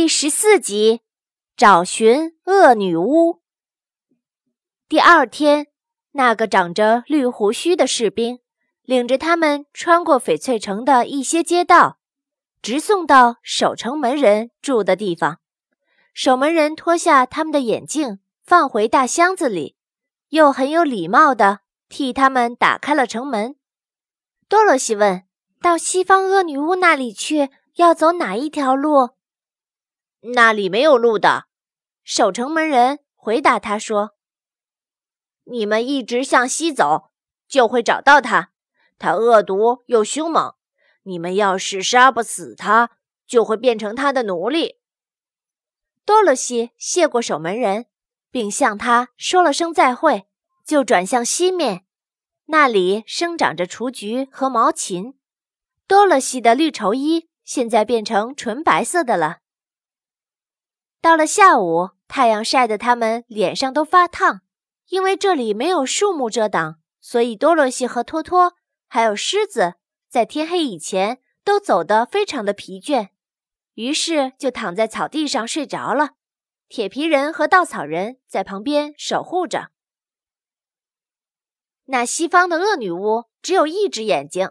第十四集，找寻恶女巫。第二天，那个长着绿胡须的士兵领着他们穿过翡翠城的一些街道，直送到守城门人住的地方。守门人脱下他们的眼镜，放回大箱子里，又很有礼貌地替他们打开了城门。多罗西问：“到西方恶女巫那里去，要走哪一条路？”那里没有路的，守城门人回答他说：“你们一直向西走，就会找到他。他恶毒又凶猛，你们要是杀不死他，就会变成他的奴隶。”多罗西谢过守门人，并向他说了声再会，就转向西面，那里生长着雏菊和毛芹。多罗西的绿绸衣现在变成纯白色的了。到了下午，太阳晒得他们脸上都发烫。因为这里没有树木遮挡，所以多罗西和托托还有狮子在天黑以前都走得非常的疲倦，于是就躺在草地上睡着了。铁皮人和稻草人在旁边守护着。那西方的恶女巫只有一只眼睛，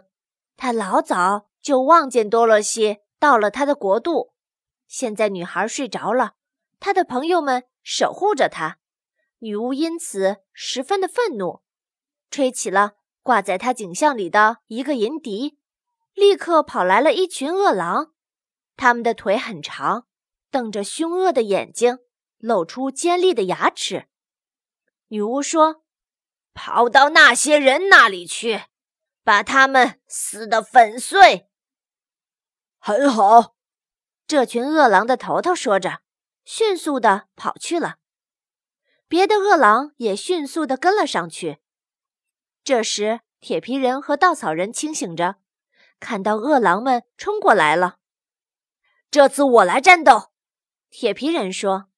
她老早就望见多罗西到了她的国度。现在女孩睡着了。他的朋友们守护着他，女巫因此十分的愤怒，吹起了挂在他颈项里的一个银笛，立刻跑来了一群恶狼，他们的腿很长，瞪着凶恶的眼睛，露出尖利的牙齿。女巫说：“跑到那些人那里去，把他们撕得粉碎。”很好，这群恶狼的头头说着。迅速地跑去了，别的恶狼也迅速地跟了上去。这时，铁皮人和稻草人清醒着，看到恶狼们冲过来了。这次我来战斗，铁皮人说：“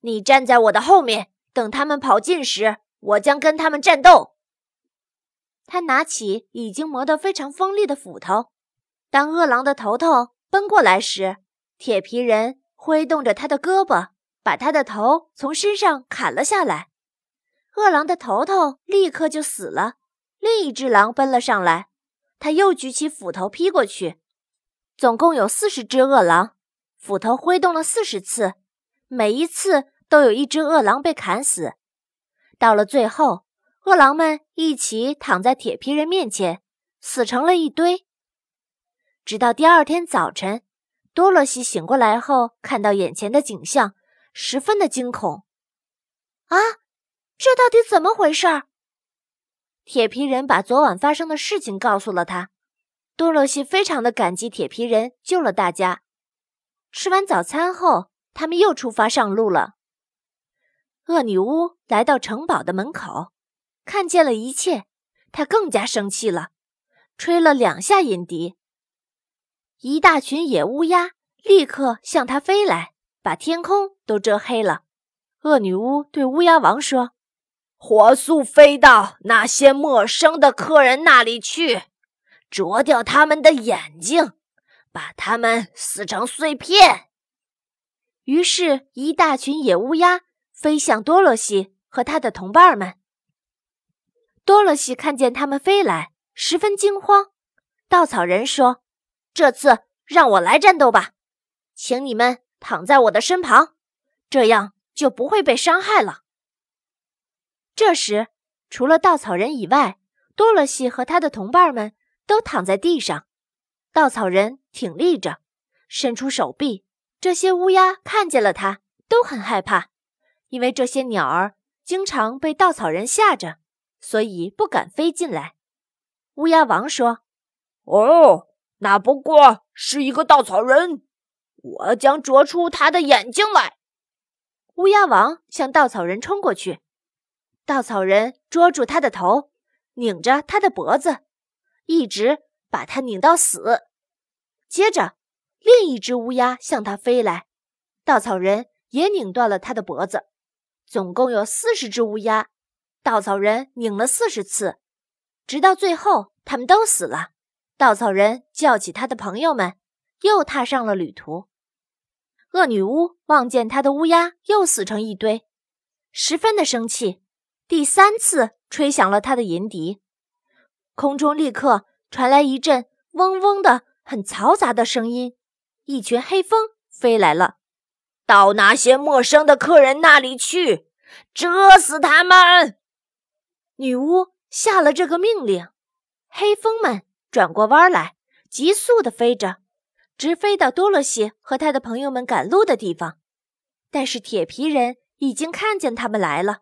你站在我的后面，等他们跑近时，我将跟他们战斗。”他拿起已经磨得非常锋利的斧头，当恶狼的头头奔过来时，铁皮人。挥动着他的胳膊，把他的头从身上砍了下来。恶狼的头头立刻就死了。另一只狼奔了上来，他又举起斧头劈过去。总共有四十只恶狼，斧头挥动了四十次，每一次都有一只恶狼被砍死。到了最后，恶狼们一起躺在铁皮人面前，死成了一堆。直到第二天早晨。多罗西醒过来后，看到眼前的景象，十分的惊恐。啊，这到底怎么回事？铁皮人把昨晚发生的事情告诉了他。多罗西非常的感激铁皮人救了大家。吃完早餐后，他们又出发上路了。恶女巫来到城堡的门口，看见了一切，她更加生气了，吹了两下银笛。一大群野乌鸦立刻向他飞来，把天空都遮黑了。恶女巫对乌鸦王说：“火速飞到那些陌生的客人那里去，啄掉他们的眼睛，把他们撕成碎片。”于是，一大群野乌鸦飞向多罗西和他的同伴们。多罗西看见他们飞来，十分惊慌。稻草人说。这次让我来战斗吧，请你们躺在我的身旁，这样就不会被伤害了。这时，除了稻草人以外，多罗西和他的同伴们都躺在地上。稻草人挺立着，伸出手臂。这些乌鸦看见了他，都很害怕，因为这些鸟儿经常被稻草人吓着，所以不敢飞进来。乌鸦王说：“哦。”那不过是一个稻草人，我将啄出他的眼睛来。乌鸦王向稻草人冲过去，稻草人捉住他的头，拧着他的脖子，一直把他拧到死。接着，另一只乌鸦向他飞来，稻草人也拧断了他的脖子。总共有四十只乌鸦，稻草人拧了四十次，直到最后，他们都死了。稻草人叫起他的朋友们，又踏上了旅途。恶女巫望见她的乌鸦又死成一堆，十分的生气，第三次吹响了她的银笛，空中立刻传来一阵嗡嗡的、很嘈杂的声音，一群黑蜂飞来了，到那些陌生的客人那里去，蛰死他们！女巫下了这个命令，黑蜂们转过弯来，急速的飞着。直飞到多萝西和他的朋友们赶路的地方，但是铁皮人已经看见他们来了，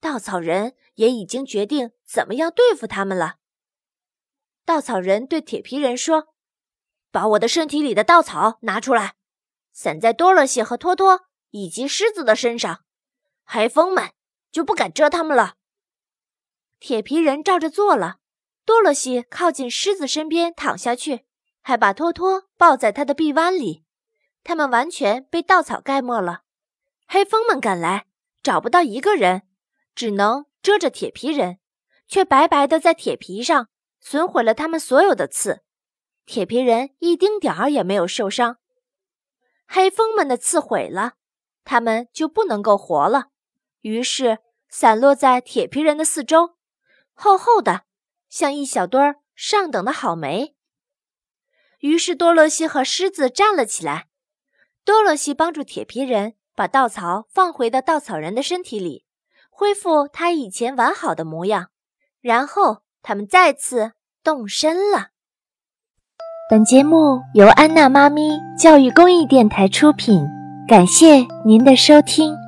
稻草人也已经决定怎么样对付他们了。稻草人对铁皮人说：“把我的身体里的稻草拿出来，散在多萝西和托托以及狮子的身上，黑蜂们就不敢蛰他们了。”铁皮人照着做了，多萝西靠近狮子身边躺下去。还把托托抱在他的臂弯里，他们完全被稻草盖没了。黑蜂们赶来，找不到一个人，只能遮着铁皮人，却白白的在铁皮上损毁了他们所有的刺。铁皮人一丁点儿也没有受伤。黑蜂们的刺毁了，他们就不能够活了，于是散落在铁皮人的四周，厚厚的，像一小堆儿上等的好煤。于是多萝西和狮子站了起来。多萝西帮助铁皮人把稻草放回到稻草人的身体里，恢复他以前完好的模样。然后他们再次动身了。本节目由安娜妈咪教育公益电台出品，感谢您的收听。